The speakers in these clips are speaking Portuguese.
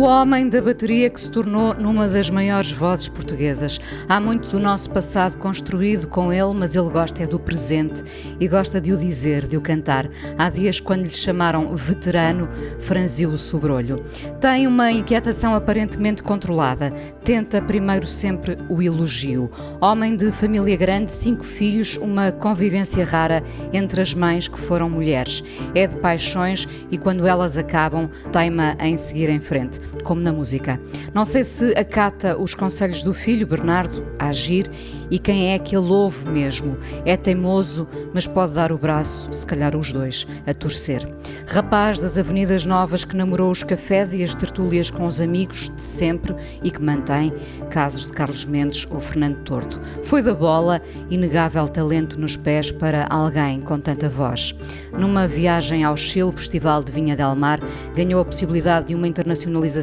O homem da bateria que se tornou numa das maiores vozes portuguesas. Há muito do nosso passado construído com ele, mas ele gosta é do presente e gosta de o dizer, de o cantar. Há dias, quando lhe chamaram veterano, franziu o sobrolho. Tem uma inquietação aparentemente controlada. Tenta primeiro sempre o elogio. Homem de família grande, cinco filhos, uma convivência rara entre as mães que foram mulheres. É de paixões e quando elas acabam, teima em seguir em frente como na música. Não sei se acata os conselhos do filho, Bernardo, a agir, e quem é que ele ouve mesmo. É teimoso, mas pode dar o braço, se calhar os dois, a torcer. Rapaz das Avenidas Novas que namorou os cafés e as tertúlias com os amigos de sempre e que mantém casos de Carlos Mendes ou Fernando Tordo. Foi da bola, inegável talento nos pés para alguém com tanta voz. Numa viagem ao Chile, Festival de Vinha del Mar, ganhou a possibilidade de uma internacionalização,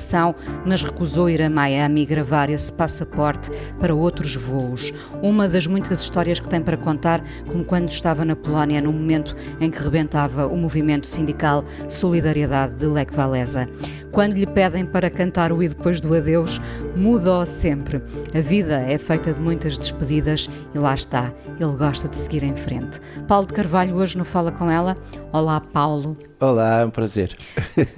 mas recusou ir a Miami gravar esse passaporte para outros voos. Uma das muitas histórias que tem para contar, como quando estava na Polónia no momento em que rebentava o movimento sindical Solidariedade de Lech Walesa. Quando lhe pedem para cantar o E depois do adeus, muda-o sempre. A vida é feita de muitas despedidas e lá está, ele gosta de seguir em frente. Paulo de Carvalho hoje no Fala Com Ela. Olá, Paulo. Olá, é um prazer.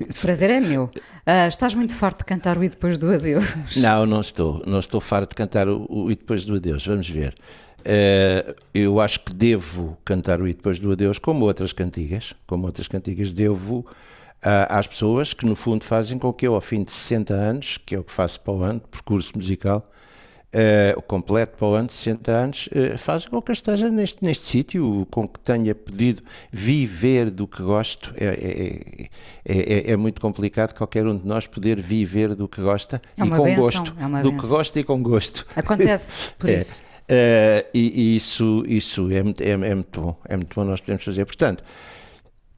O prazer é meu. Uh, estás muito farto de cantar o E depois do adeus? Não, não estou. Não estou farto de cantar o, o E depois do adeus. Vamos ver. Uh, eu acho que devo cantar o E depois do adeus, como outras cantigas, como outras cantigas, devo uh, às pessoas que no fundo fazem com que eu, ao fim de 60 anos, que é o que faço para o ano, percurso musical, o completo para o ano de 60 anos, uh, fazem com que eu esteja neste, neste sítio, com que tenha podido viver do que gosto. É, é, é, é, muito complicado qualquer um de nós poder viver do que gosta é e com benção, gosto. É do benção. que gosta e com gosto. Acontece por isso. Uh, e, e, isso, isso é, muito, é, é, muito bom, é muito bom nós podemos fazer. Portanto,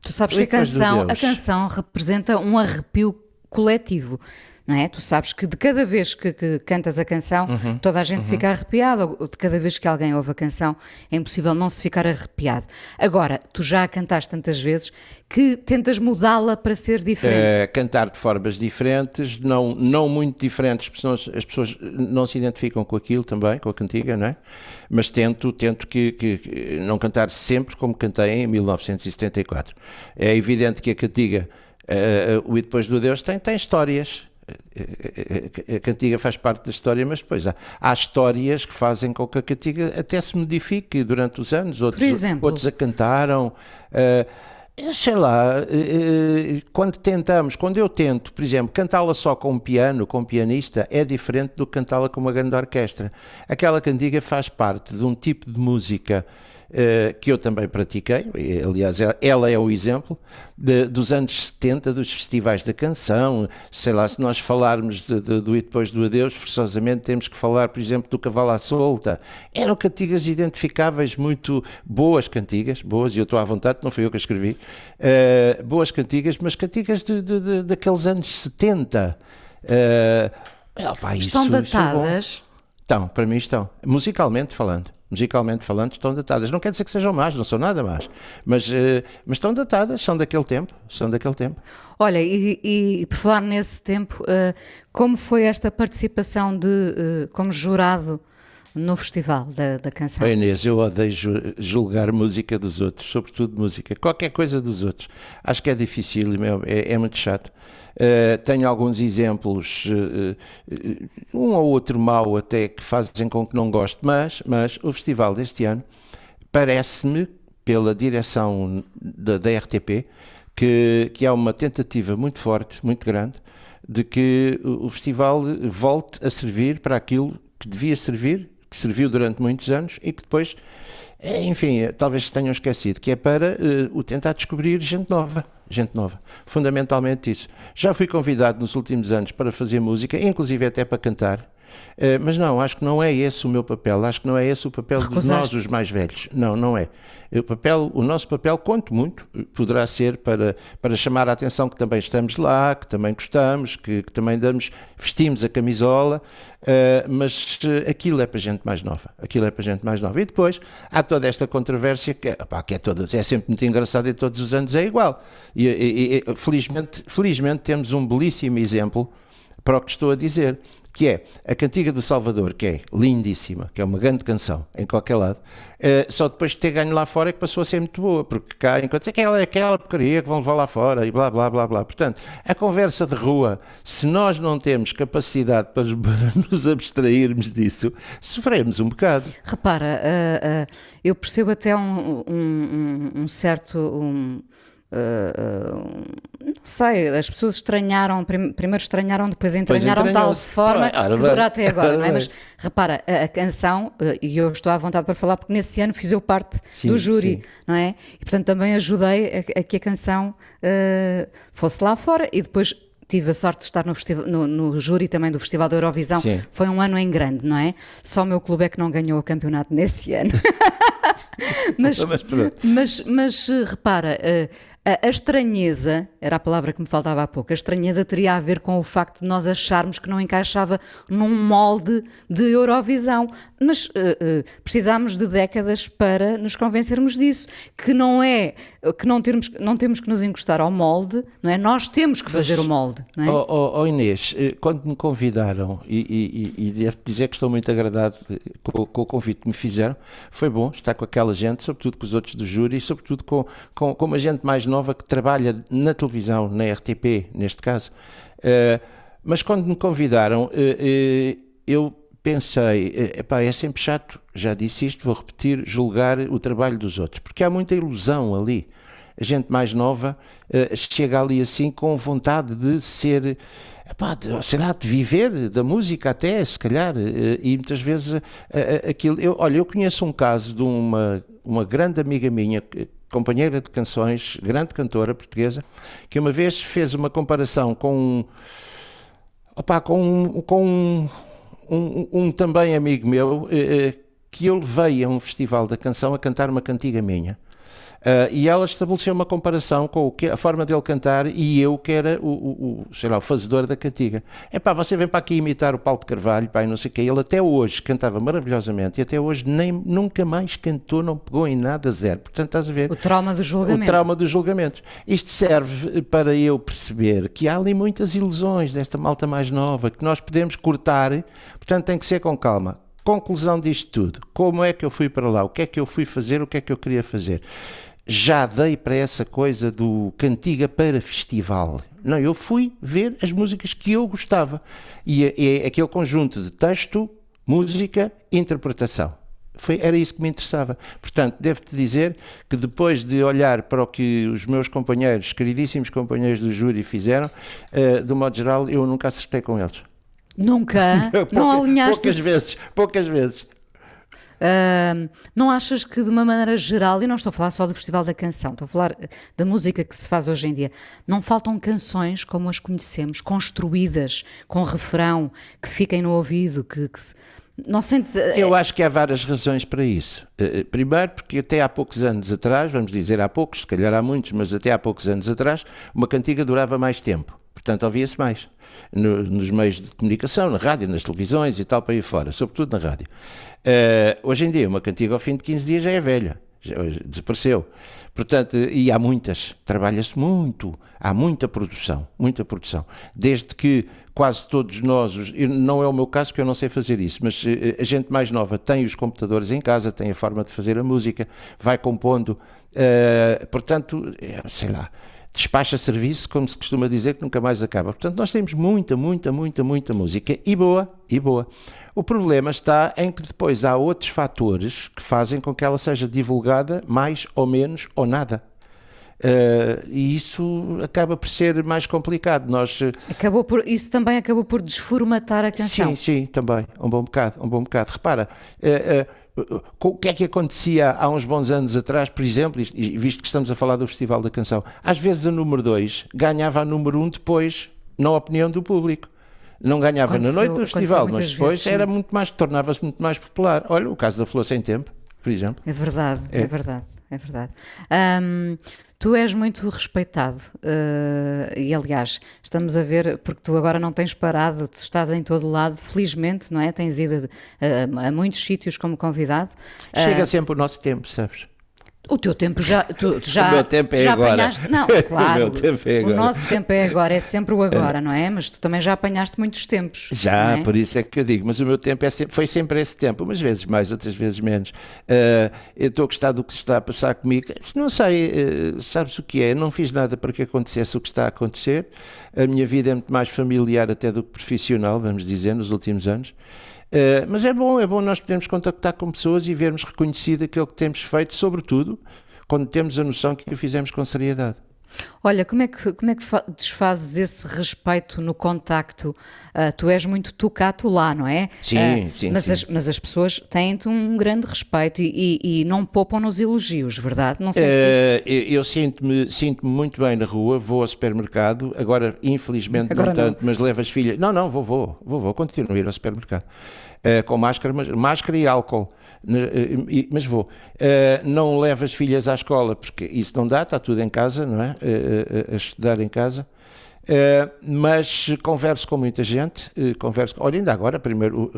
tu sabes que a canção, a canção representa um arrepio coletivo. Não é? Tu sabes que de cada vez que, que cantas a canção, uhum, toda a gente uhum. fica arrepiada, ou de cada vez que alguém ouve a canção, é impossível não se ficar arrepiado. Agora, tu já a cantaste tantas vezes que tentas mudá-la para ser diferente. Uh, cantar de formas diferentes, não, não muito diferentes, porque senão as pessoas não se identificam com aquilo também, com a cantiga, não é? Mas tento, tento que, que, que não cantar sempre como cantei em 1974. É evidente que a cantiga, uh, o E Depois do Deus, tem, tem histórias a cantiga faz parte da história, mas depois há, há, histórias que fazem com que a cantiga até se modifique durante os anos. Outros, outros a cantaram. Uh, sei lá, uh, quando tentamos, quando eu tento, por exemplo, cantá-la só com um piano, com um pianista, é diferente do que cantá-la com uma grande orquestra. Aquela cantiga faz parte de um tipo de música que eu também pratiquei, aliás, ela é o exemplo de, dos anos 70, dos festivais da canção. Sei lá, se nós falarmos de, de, do E Depois do Adeus, forçosamente temos que falar, por exemplo, do Cavalo à Solta. Eram cantigas identificáveis, muito boas cantigas, boas, e eu estou à vontade, não fui eu que escrevi, uh, boas cantigas, mas cantigas de, daqueles anos 70. Uh, opa, estão isso, datadas? Isso estão, para mim estão, musicalmente falando musicalmente falando, estão datadas. Não quer dizer que sejam más, não são nada más, mas, uh, mas estão datadas, são daquele tempo, são daquele tempo. Olha, e, e por falar nesse tempo, uh, como foi esta participação de, uh, como jurado no festival da, da canção? Oh, Inês, eu odeio julgar música dos outros, sobretudo música, qualquer coisa dos outros. Acho que é difícil, é, é muito chato. Uh, tenho alguns exemplos, uh, um ou outro mau até, que fazem com que não goste, mas, mas o festival deste ano parece-me, pela direção da, da RTP, que, que há uma tentativa muito forte, muito grande, de que o festival volte a servir para aquilo que devia servir que serviu durante muitos anos e que depois, é, enfim, é, talvez se tenham esquecido, que é para uh, o tentar descobrir gente nova. Gente nova. Fundamentalmente isso. Já fui convidado nos últimos anos para fazer música, inclusive até para cantar. Uh, mas não, acho que não é esse o meu papel, acho que não é esse o papel Recusaste. de nós, os mais velhos. Não, não é. O, papel, o nosso papel, quanto muito, poderá ser para, para chamar a atenção que também estamos lá, que também gostamos, que, que também damos, vestimos a camisola, mas aquilo é para gente mais nova. Aquilo é para gente mais nova. E depois há toda esta controvérsia que, opá, que é, toda, é sempre muito engraçada e todos os anos é igual. E, e, e felizmente, felizmente temos um belíssimo exemplo para o que estou a dizer que é a Cantiga do Salvador, que é lindíssima, que é uma grande canção em qualquer lado, uh, só depois de ter ganho lá fora é que passou a ser muito boa, porque cá enquanto aquela, aquela porcaria que vão levar lá fora e blá blá blá blá. Portanto, a conversa de rua, se nós não temos capacidade para, nos abstrairmos disso, sofremos um bocado. Repara, uh, uh, eu percebo até um, um, um certo. Um não sei, as pessoas estranharam, prim primeiro estranharam, depois entranharam de tal forma que dura até agora, não é? Mas repara, a, a canção, uh, e eu estou à vontade para falar porque nesse ano fiz eu parte sim, do júri, sim. não é? E portanto também ajudei a, a que a canção uh, fosse lá fora e depois tive a sorte de estar no, no, no, júri também do Festival da Eurovisão. Sim. Foi um ano em grande, não é? Só o meu clube é que não ganhou o campeonato nesse ano. mas, mas, mas, repara, a, a, estranheza, era a palavra que me faltava há pouco, a estranheza teria a ver com o facto de nós acharmos que não encaixava num molde de Eurovisão. Mas uh, uh, precisámos de décadas para nos convencermos disso, que não é, que não, termos, não temos que nos encostar ao molde, não é? Nós temos que fazer mas, o molde. Não é? oh, oh, oh Inês, eh, quando me convidaram, e, e, e devo dizer que estou muito agradado com, com, o convite que me fizeram, foi bom estar com aquela gente, sobretudo com os outros do júri, e sobretudo com, com, com uma gente mais nova que trabalha na televisão, na RTP, neste caso. Uh, mas quando me convidaram, uh, eu pensei, epá, é sempre chato, já disse isto, vou repetir, julgar o trabalho dos outros, porque há muita ilusão ali. A gente mais nova chega ali assim com vontade de ser epá, de, sei lá, de viver da música até, se calhar, e muitas vezes aquilo. Eu, olha, eu conheço um caso de uma, uma grande amiga minha companheira de canções, grande cantora portuguesa, que uma vez fez uma comparação com, opa, com, um, com um, um, um, também amigo meu, eh, eh, que eu levei a um festival da canção a cantar uma cantiga minha. Uh, e ela estabeleceu uma comparação com o que, a forma dele cantar e eu, que era o, o, o, sei lá, o fazedor da cantiga. É pá, você vem para aqui imitar o Paulo de Carvalho, pá, não sei o quê. Ele até hoje cantava maravilhosamente e até hoje nem, nunca mais cantou, não pegou em nada, zero. Portanto, estás a ver? O trauma do julgamento. O trauma dos julgamentos. Isto serve para eu perceber que há ali muitas ilusões desta malta mais nova que nós podemos cortar, portanto, tem que ser com calma. Conclusão disto tudo. Como é que eu fui para lá? O que é que eu fui fazer? O que é que eu queria fazer? Já dei para essa coisa do cantiga para festival. Não, eu fui ver as músicas que eu gostava. E é, é aquele conjunto de texto, música, interpretação. Foi, era isso que me interessava. Portanto, devo-te dizer que depois de olhar para o que os meus companheiros, queridíssimos companheiros do júri, fizeram, uh, de modo geral, eu nunca acertei com eles. Nunca? Pouca, não alinhaste? Poucas vezes, poucas vezes. Uh, não achas que, de uma maneira geral, e não estou a falar só do Festival da Canção, estou a falar eh, da música que se faz hoje em dia, não faltam canções como as conhecemos, construídas, com refrão, que fiquem no ouvido, que, que não sentes. Eh, Eu acho que há várias razões para isso. Eh, primeiro, porque até há poucos anos atrás, vamos dizer há poucos, se calhar há muitos, mas até há poucos anos atrás, uma cantiga durava mais tempo. Portanto, ouvia-se mais no, nos meios de comunicação, na rádio, nas televisões e tal, para aí fora, sobretudo na rádio. Uh, hoje em dia, uma cantiga ao fim de 15 dias já é velha, já desapareceu. Portanto, e há muitas, trabalha-se muito, há muita produção, muita produção. Desde que quase todos nós, não é o meu caso que eu não sei fazer isso, mas eh, a gente mais nova tem os computadores em casa, tem a forma de fazer a música, vai compondo, uh, portanto, sei lá, despacha serviço, como se costuma dizer, que nunca mais acaba. Portanto, nós temos muita, muita, muita, muita música e boa, e boa. O problema está em que depois há outros fatores que fazem com que ela seja divulgada mais ou menos ou nada. Uh, e isso acaba por ser mais complicado. Nós, acabou por, isso também acabou por desformatar a canção. Sim, sim, também, um bom bocado, um bom bocado. Repara, uh, uh, o que é que acontecia há uns bons anos atrás, por exemplo, e visto que estamos a falar do Festival da Canção, às vezes a número 2 ganhava a número 1 um depois, na opinião do público. Não ganhava aconteceu, na noite do festival, mas depois vezes, era muito mais, tornava-se muito mais popular. Olha, o caso da Flor Sem Tempo, por exemplo. É verdade, é, é verdade, é verdade. Um, Tu és muito respeitado uh, e, aliás, estamos a ver, porque tu agora não tens parado, tu estás em todo lado, felizmente, não é? Tens ido uh, a muitos sítios como convidado. Chega uh, sempre o nosso tempo, sabes? O teu tempo já. Tu, já o meu tempo é já agora. Apanhaste, não, claro. o, tempo é agora. o nosso tempo é agora, é sempre o agora, não é? Mas tu também já apanhaste muitos tempos. Já, é? por isso é que eu digo, mas o meu tempo é sempre, foi sempre esse tempo, umas vezes mais, outras vezes menos. Uh, eu estou a gostar do que se está a passar comigo. Não sei, uh, sabes o que é? Eu não fiz nada para que acontecesse o que está a acontecer. A minha vida é muito mais familiar até do que profissional, vamos dizer, nos últimos anos. Uh, mas é bom, é bom nós podermos contactar com pessoas e vermos reconhecido aquilo que temos feito, sobretudo quando temos a noção que o fizemos com seriedade. Olha, como é que, como é que desfazes esse respeito no contacto? Uh, tu és muito tucato lá, não é? Sim, uh, sim. Mas, sim. As, mas as pessoas têm-te um grande respeito e, e, e, não poupam nos elogios, verdade? Não sei uh, se Eu, eu sinto-me sinto muito bem na rua, vou ao supermercado, agora infelizmente agora não tanto, não. mas levo as filhas. Não, não, vou, vou, vou, vou, continuo a ir ao supermercado. com máscara, mas, máscara e álcool. Eh, mas vou. Eh, não levo as filhas à escola, porque isso não dá, está tudo em casa, não é? Eh, a estudar em casa. Mas converso com muita gente, converso, olha, ainda agora, primeiro,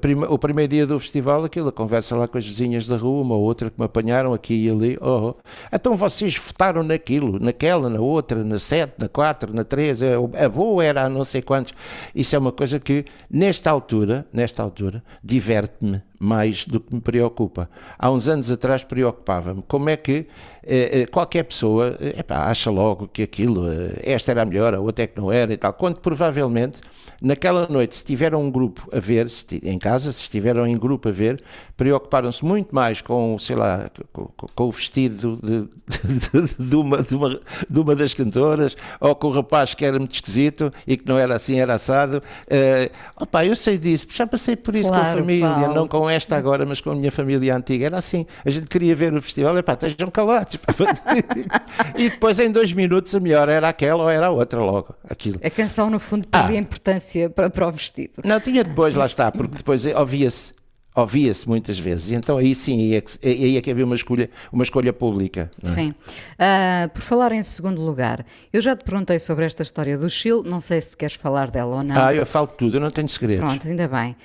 prima, o primeiro dia do festival, aquilo, a conversa lá com as vizinhas da rua, uma ou outra que me apanharam aqui e ali, oh, oh. então vocês votaram naquilo, naquela, na outra, na 7, na 4, na 3, a boa era a não sei quantos, isso é uma coisa que, nesta altura, nesta altura, diverte-me mais do que me preocupa. Há uns anos atrás preocupava-me como é que eh, eh qualquer pessoa eh, epá, acha logo que aquilo, eh, esta era a melhor, a outra é que não era e tal, quando provavelmente naquela noite, se tiveram um grupo a ver, em casa, se estiveram em grupo a ver, preocuparam-se muito mais com, sei lá, com, com o vestido de, de, de, uma, de, uma, de uma das cantoras, ou com o rapaz que era muito esquisito e que não era assim, era assado. Uh, opa, eu sei disso, já passei por isso claro, com a família, Paulo. não com esta agora, mas com a minha família antiga. Era assim, a gente queria ver o festival, epá, estejam calados. e depois em dois minutos a melhor era aquela ou era a outra logo. Aquilo. A canção, no fundo, perdia ah. importância para, para o vestido. Não, tinha depois, lá está, porque depois ouvia-se ouvia-se muitas vezes. Então aí sim, aí é que, aí é que havia uma escolha, uma escolha pública. É? Sim. Uh, por falar em segundo lugar, eu já te perguntei sobre esta história do Chile, não sei se queres falar dela ou não. Ah, eu falo tudo, eu não tenho segredos. Pronto, ainda bem.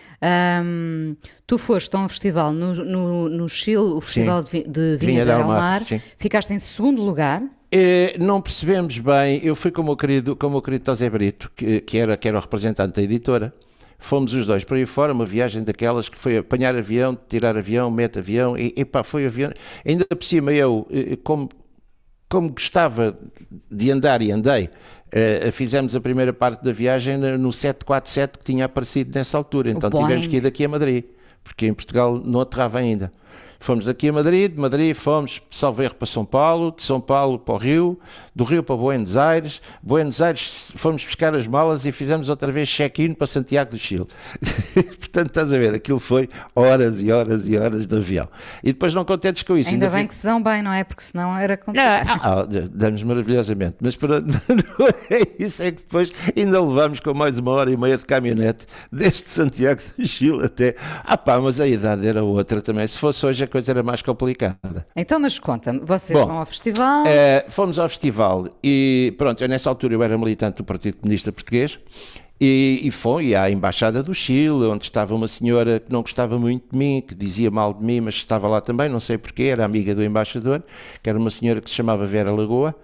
Um, tu foste a um festival no, no, no Chile, o Festival sim. de, de Vinha, Vinha del Mar, Mar ficaste em segundo lugar. Eh, não percebemos bem, eu fui com o meu querido, com o meu querido José Brito, que, que, era, que era o representante da editora, fomos os dois para aí fora, uma viagem daquelas que foi apanhar avião, tirar avião, mete avião, e epá, foi avião, ainda por cima eu, eh, como, como gostava de andar e andei, uh, fizemos a primeira parte da viagem no 747 que tinha aparecido nessa altura, então tivemos que ir daqui a Madrid, porque em Portugal não aterrava ainda. Fomos daqui a Madrid, de Madrid fomos, salvo erro, para São Paulo, de São Paulo para o Rio, do Rio para Buenos Aires, Buenos Aires fomos buscar as malas e fizemos outra vez check-in para Santiago do Chile. Portanto, estás a ver, aquilo foi horas e horas e horas de avião. E depois não contentes com isso. Ainda, ainda bem que se dão bem, não é? Porque senão era complicado. Ah, ah, damos maravilhosamente, mas para, não é isso, é que depois ainda levamos com mais uma hora e meia de caminhonete desde Santiago do Chile até. Ah pá, mas a idade era outra também. Se fosse hoje a coisa era mais complicada. Então, mas conta-me, vocês Bom, vão ao festival? É, fomos ao festival e pronto, eu nessa altura eu era militante do Partido Comunista Português e, e foi à Embaixada do Chile, onde estava uma senhora que não gostava muito de mim, que dizia mal de mim, mas estava lá também, não sei porquê, era amiga do embaixador, que era uma senhora que se chamava Vera Lagoa.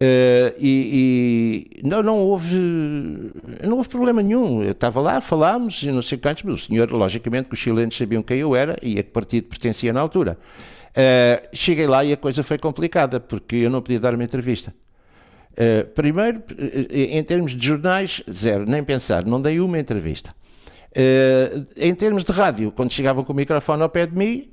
Uh, e, e, não, não houve não houve problema nenhum. Eu estava lá, falámos e não sei quantos, mas o senhor, logicamente, que os chilenos sabiam quem eu era e a que partido pertencia na altura. Uh, cheguei lá e a coisa foi complicada, porque eu não podia dar uma entrevista. Uh, primeiro, em termos de jornais, zero, nem pensar, não dei uma entrevista. em termos de rádio, quando chegavam com o microfone ao pé de mim,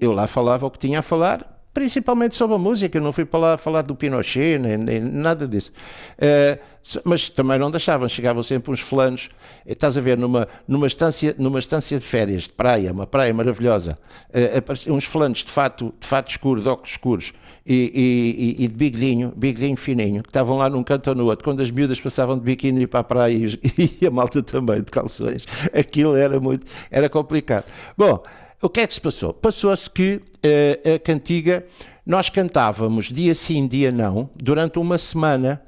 eu lá falava o que tinha a falar, principalmente sobre a música, não fui para lá falar do Pinochet, nem, nem nada disso. Uh, mas também não deixavam, chegavam sempre uns fulanos, eh, estás a ver, numa, numa, estância, numa estância de férias, de praia, uma praia maravilhosa, uh, uns fulanos de fato, de fato escuro, de óculos escuros, e, e, e, de bigodinho, bigodinho fininho, que estavam lá num canto ou no outro, quando as miúdas passavam de biquíni para a praia e, e a malta também de calções, aquilo era muito, era complicado. Bom, o que é que se passou? Passou-se que uh, a cantiga, nós cantávamos dia sim, dia não, durante uma semana,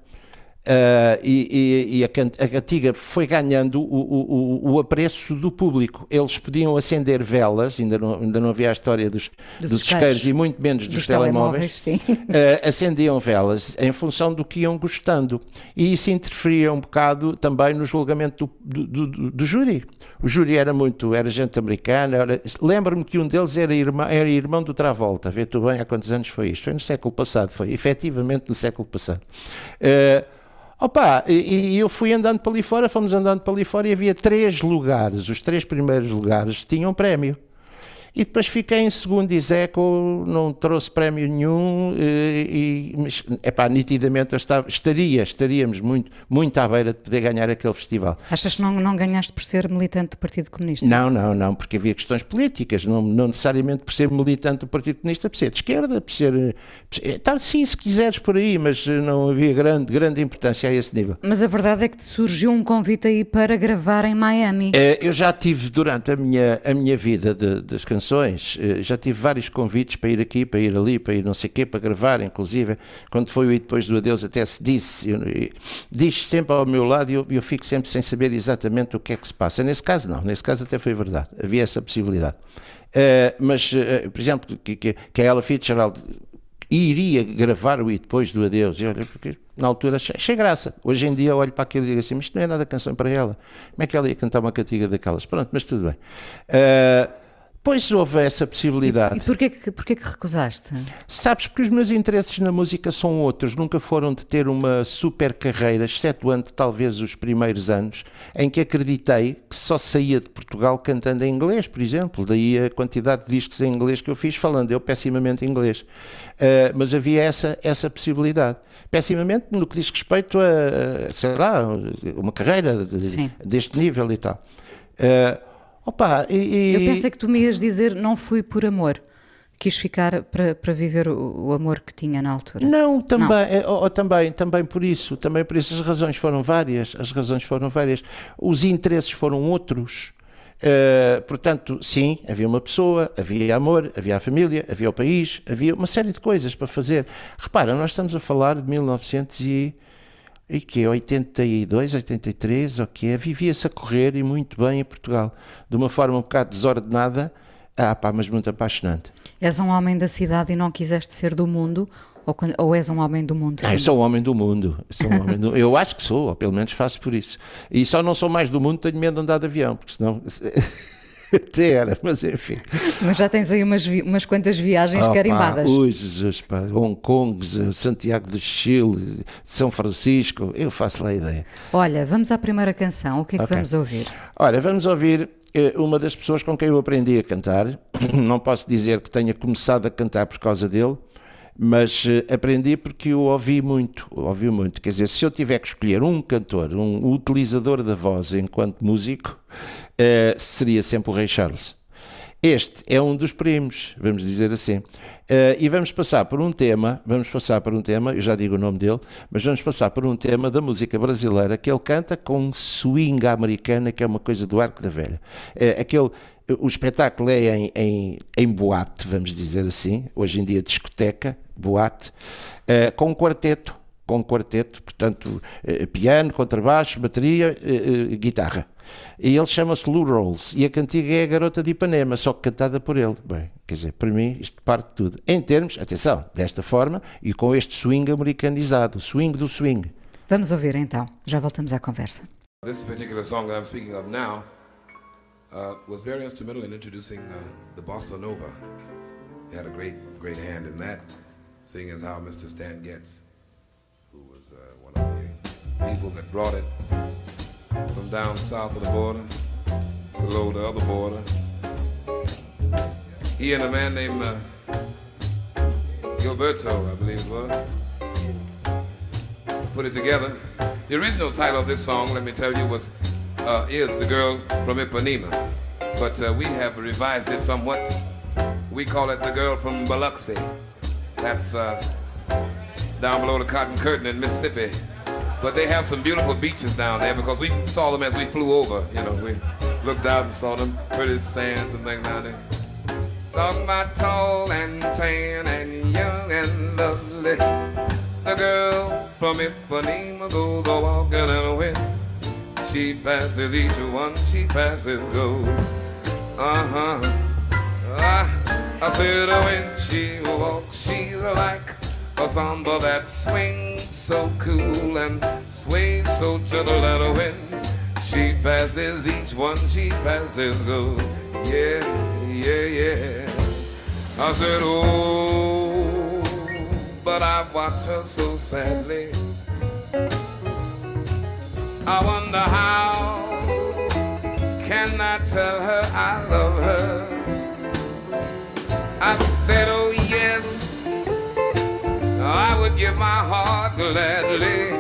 Uh, e, e, e a, a, cantiga foi ganhando o, o, o, apreço do público. Eles podiam acender velas, ainda não, ainda não havia a história dos, dos, dos isqueiros e muito menos dos, dos telemóveis. telemóveis uh, acendiam velas em função do que iam gostando. E isso interferia um bocado também no julgamento do, do, do, do júri. O júri era muito, era gente americana. Lembro-me que um deles era irmão, era irmão do Travolta. Vê tu bem há quantos anos foi isto? Foi no século passado, foi efetivamente no século passado. Uh, Opa, e, e eu fui andando para ali fora, fomos andando para ali fora e havia três lugares, os três primeiros lugares tinham prémio. E depois fiquei em segundo e Zeco não trouxe prémio nenhum eh, e, mas, epá, nitidamente estava, estaria, estaríamos muito, muito à beira de poder ganhar aquele festival. Achas que não, não ganhaste por ser militante do Partido Comunista? Não, não, não, porque havia questões políticas, não, não necessariamente por ser militante do Partido Comunista, por ser de esquerda, por ser, tá, sim, se quiseres por aí, mas não havia grande, grande importância a esse nível. Mas a verdade é que te surgiu um convite aí para gravar em Miami. Eu já tive durante a minha, a minha vida de, das canções Eh, já tive vários convites para ir aqui, para ir ali, para ir não sei o quê, para gravar, inclusive. Quando foi o E Depois do Adeus, até se disse, diz sempre ao meu lado e eu, eu fico sempre sem saber exatamente o que é que se passa. Nesse caso, não. Nesse caso, até foi verdade. Havia essa possibilidade. Uh, mas, uh, por exemplo, que, que, que a Ella Fitzgerald iria gravar o E Depois do Adeus. E olha, porque na altura achei, achei, graça. Hoje em dia olho para aquilo e digo assim, mas isto não é nada canção para ela. Como é que ela ia cantar uma cantiga daquelas? Pronto, mas tudo bem. Uh, Pois houve essa possibilidade. E, e porquê, que, porquê que recusaste? Sabes, porque os meus interesses na música são outros, nunca foram de ter uma super carreira, excetuando talvez os primeiros anos, em que acreditei que só saía de Portugal cantando em inglês, por exemplo. Daí a quantidade de discos em inglês que eu fiz, falando eu pessimamente inglês. Uh, mas havia essa, essa possibilidade. Pessimamente no que diz respeito a, sei lá, uma carreira de, deste nível e tal. Uh, Opa, e, Eu pensei que tu me ias dizer não fui por amor. Quis ficar para, para viver o, o amor que tinha na altura. Não, também, não. É, oh, também, também por isso, também por isso as razões foram várias, as razões foram várias. Os interesses foram outros. Uh, portanto, sim, havia uma pessoa, havia amor, havia a família, havia o país, havia uma série de coisas para fazer. Repara, nós estamos a falar de 1900 e e que 82, 83, o que é, vivia-se a correr e muito bem em Portugal, de uma forma um bocado desordenada, ah pá, mas muito apaixonante. És um homem da cidade e não quiseste ser do mundo, ou, ou és um homem do mundo? Ah, eu sou um homem do mundo, sou um homem do, eu acho que sou, ou pelo menos faço por isso. E só não sou mais do mundo, tenho medo de andar de avião, porque senão... Até era, mas enfim. Mas já tens aí umas, umas quantas viagens carimbadas. Ui, Jesus, pá, Hong Kong, Santiago do Chile, São Francisco, eu faço lá a ideia. Olha, vamos à primeira canção, o que é que okay. vamos ouvir? Olha, vamos ouvir eh, uma das pessoas com quem eu aprendi a cantar. Não posso dizer que tenha começado a cantar por causa dele, mas uh, aprendi porque o ouvi muito, ouvi muito. Quer dizer, se eu tiver que escolher um cantor, um utilizador da voz enquanto músico, uh, seria sempre o Rei Charles. Este é um dos primos, vamos dizer assim. Uh, e vamos passar por um tema, vamos passar por um tema, eu já digo o nome dele, mas vamos passar por um tema da música brasileira que ele canta com swing americana, que é uma coisa do arco da velha. Uh, aquele o espetáculo é em, em, em, boate, vamos dizer assim, hoje em dia discoteca, boate, uh, com um quarteto, com um quarteto, portanto, piano, contrabaixo, bateria, guitarra. E ele chama-se Lou Rolls, e a cantiga é a Garota de Ipanema, só que cantada por ele. Bem, quer dizer, para mim isto parte de tudo. Em termos, atenção, desta forma e com este swing americanizado, swing do swing. Vamos ouvir então, já voltamos à conversa. This particular song that I'm speaking of now uh, was very instrumental in introducing uh, the bossa nova. He had a great, great hand in that, seeing as how Mr. Stan Getz, who was uh, one of the people that brought it from down south of the border, below the other border. He and a man named uh, Gilberto, I believe it was, put it together. The original title of this song, let me tell you, was uh, is the girl from Ipanema, but uh, we have revised it somewhat. We call it the girl from Biloxi. That's uh, down below the Cotton Curtain in Mississippi. But they have some beautiful beaches down there because we saw them as we flew over. You know, we looked out and saw them pretty sands and things down there. Talking about tall and tan and young and lovely. The girl from Ipanema goes a walking in the wind. She passes each one she passes goes. Uh-huh. I, I said when she walks, she's like a samba that swings so cool and sways so gentle at a wind. She passes each one she passes goes. Yeah, yeah, yeah. I said, oh, but I watch her so sadly. I wonder how can I tell her I love her? I said, oh give my heart gladly.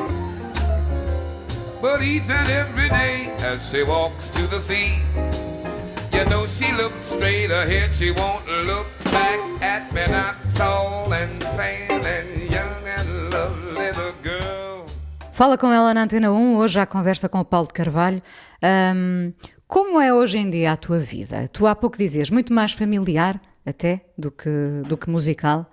But each and every day as she walks to the sea, you know she looks straight ahead, she won't look back at me, not tall and tan and young and lovely, the girl. Fala com ela na Antena 1, hoje à conversa com o Paulo de Carvalho. Ahm, como é hoje em dia a tua vida? Tu há pouco dizias muito mais familiar, até, do que, do que musical.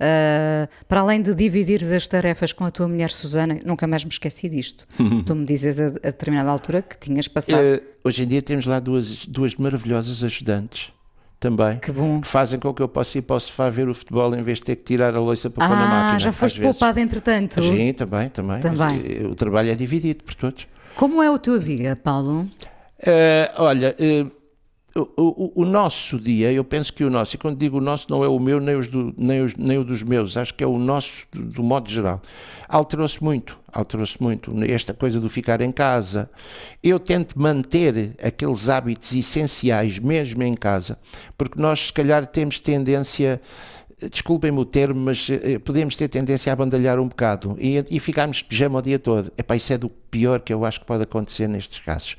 Ah, para além de dividires as tarefas com a tua mulher Susana, nunca mais me esqueci disto. tu me dizes a, a determinada altura que tinhas passado. Eh, hoje em dia temos lá duas, duas maravilhosas ajudantes também. Que bom. fazem com que eu possa ir para o sofá ver o futebol em vez de ter que tirar a louça para pôr na máquina. Ah, já às foste poupado entretanto. Sim, também, também. Também. Eh, o trabalho é dividido por todos. Como é o teu dia, Paulo? Eh, olha, eh, o, o- o nosso dia, eu penso que o nosso, e quando digo o nosso, não é o meu nem, os do- nem, os- nem o dos meus, acho que é o nosso do, do modo geral. Alterou-se muito, alterou-se muito. Esta coisa do ficar em casa. Eu tento manter aqueles hábitos essenciais mesmo em casa, porque nós, se calhar, temos tendência. Desculpem-me o termo, mas eh, podemos ter tendência a bandalhar um bocado e, e ficarmos de pijama o dia todo. Epá, isso é do pior que eu acho que pode acontecer nestes casos.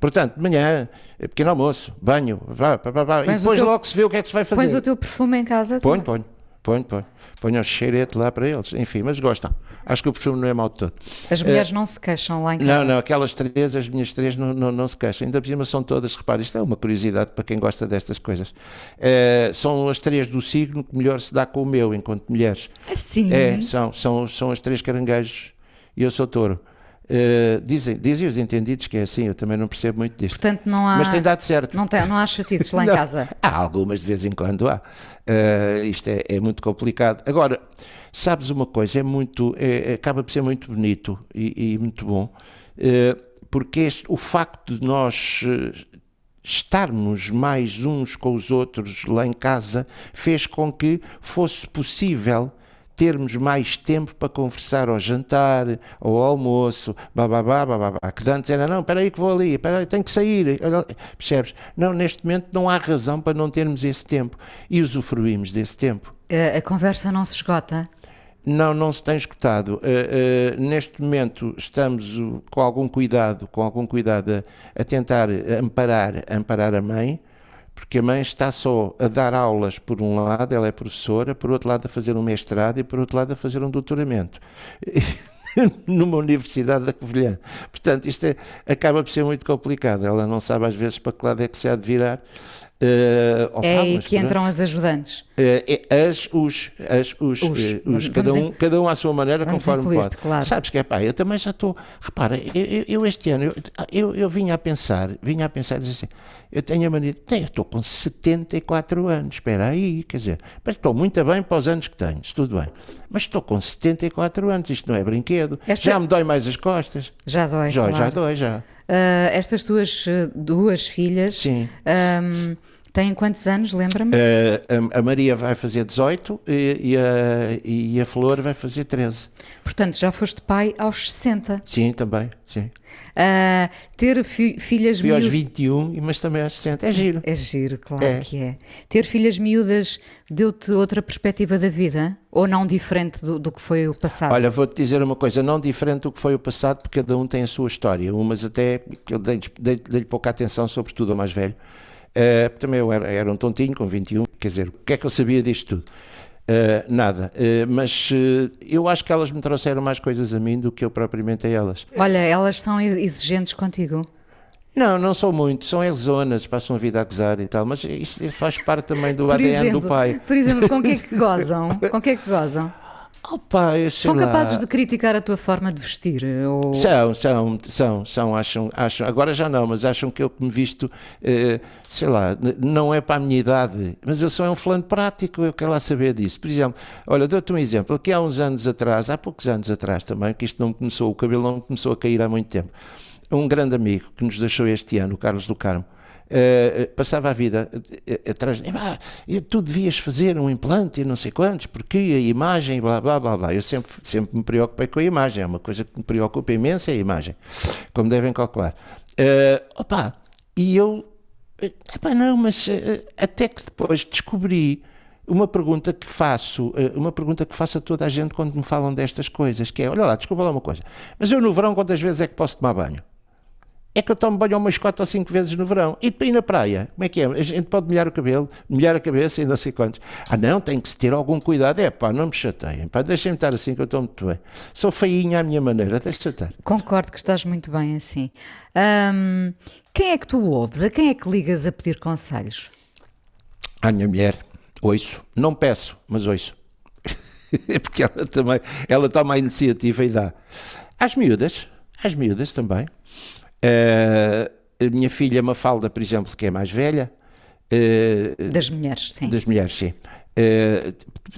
Portanto, de manhã, eh, pequeno almoço, banho, vá, vá, vá, vá, e depois teu- logo se vê o que é que se vai fazer. Pões o teu perfume em casa? Ponho, ponho, ponho, ponho. Ponho o cheirete lá para eles, enfim, mas gostam. Acho que o perfume não é mau de todo. As mulheres não se queixam lá em casa. Não, não, aquelas três, as minhas três não, não, não se queixam. Ainda por cima são todas, repare, isto é uma curiosidade para quem gosta destas coisas. Eh, são as três do signo que melhor se dá com o meu, enquanto mulheres. Assim? É, são, são, são as três caranguejos e eu sou touro. Eh, dizem, dizem os entendidos que é assim, eu também não percebo muito disto. Portanto, não há. Mas tem dado certo. Não, tem, não há chatices lá em casa. Há algumas de vez em quando há. Eh, isto é, é muito complicado. Agora, sabes uma coisa, é muito, é- acaba por ser muito bonito e, e muito bom, eh, porque este- o facto de nós estarmos mais uns com os outros lá em casa fez com que fosse possível termos mais tempo para conversar ao jantar, ao almoço, bababá, bababá, que antes era, não, espera aí que vou ali, espera aí, tenho que sair, percebes? Não, neste momento não há razão para não termos esse tempo e usufruímos desse tempo. A, a conversa não se esgota. Não, não se tem escutado. Uh, uh, neste momento estamos uh, com algum cuidado, com algum cuidado a, a tentar amparar, amparar a mãe, porque a mãe está só a dar aulas por um lado, ela é professora, por outro lado a fazer um mestrado e por outro lado a fazer um doutoramento. numa universidade da Covilhã. Portanto, isto é, acaba por ser muito complicado. Ela não sabe às vezes para que lado é que se há de virar. Uh, opa, é aí que entram pronto. as ajudantes. Uh, é, as, os, as, os, Os. uh, os, cada, um, cada um à sua maneira, conforme pode. claro. Sabes que é pá, eu também já estou. Repara, eu, eu- este ano, eu, eu, eu vinha a pensar, vinha a pensar, dizer assim, eu tenho a mania, de- "Tem, eu estou com 74 anos, espera aí, quer dizer, mas estou muito bem para os anos que tenho, tudo bem. Mas estou com 74 anos, isto não é brinquedo. Esta- Já me dói mais as costas. Já dói. já, claro. já dói, já. Ah, estas tuas eh, duas filhas Sim. ahm, Tem quantos anos, lembra-me? Uh, a, a, Maria vai fazer 18 e, e, a, e a Flor vai fazer 13. Portanto, já foste pai aos 60. Sim, também, sim. Uh, ter fi filhas miúdas... aos 21, mas também aos 60. É giro. É giro, claro é. que é. Ter filhas miúdas deu-te outra perspectiva da vida? Ou não diferente do, do que foi o passado? Olha, vou-te dizer uma coisa, não diferente do que foi o passado, porque cada um tem a sua história. Umas até, eu dei-lhe dei, dei pouca atenção, sobretudo ao mais velho. Uh, também eu era, era, um tontinho com 21, quer dizer, o que é que eu sabia disto tudo? Uh, nada, uh, mas eu acho que elas me trouxeram mais coisas a mim do que eu propriamente a elas. Olha, elas são exigentes contigo? Não, não são muito, são zonas, passam a vida a gozar e tal, mas isso faz parte também do ADN exemplo, do pai. Por exemplo, com o que é que gozam? Com que é que gozam? Opa, são lá. capazes de criticar a tua forma de vestir? Ou... São, são, são, são, acham, acham, agora já não, mas acham que eu que me visto, eh, sei lá, não é para a minha idade, mas eu sou um fulano prático, eu quero lá saber disso. Por exemplo, olha, dou-te um exemplo, aqui há uns anos atrás, há poucos anos atrás também, que isto não começou, o cabelo não começou a cair há muito tempo, um grande amigo que nos deixou este ano, o Carlos do Carmo, Uh, passava a vida uh, atrás, de, tu devias fazer um implante e não sei quantos, porque a imagem, blá blá blá blá. Eu sempre, sempre me preocupei com a imagem, é uma coisa que me preocupa imenso é a imagem, como devem calcular. Uh, opa, e eu, epá, não, mas até que depois descobri uma pergunta que faço, uma pergunta que faço a toda a gente quando me falam destas coisas, que é, olha lá, desculpa lá uma coisa, mas eu no verão quantas vezes é que posso tomar banho? É que eu tomo banho umas 4 ou 5 vezes no verão. E ir na praia, como é que é? A gente pode molhar o cabelo, molhar a cabeça e não sei quantos. Ah, não, tem que se ter algum cuidado. É pá, não me chateiem, pá, deixem-me estar assim que eu estou muito bem. Sou feinha à minha maneira, deixa estar. Concordo que estás muito bem assim. Hum, quem é que tu ouves? A quem é que ligas a pedir conselhos? À minha mulher. Ouço. Não peço, mas ouço. Porque ela também, ela toma a iniciativa e dá. Às miúdas, às miúdas também. Uh, a minha filha Mafalda, por exemplo, que é mais velha. Uh, das mulheres, sim. Das mulheres, sim. Uh,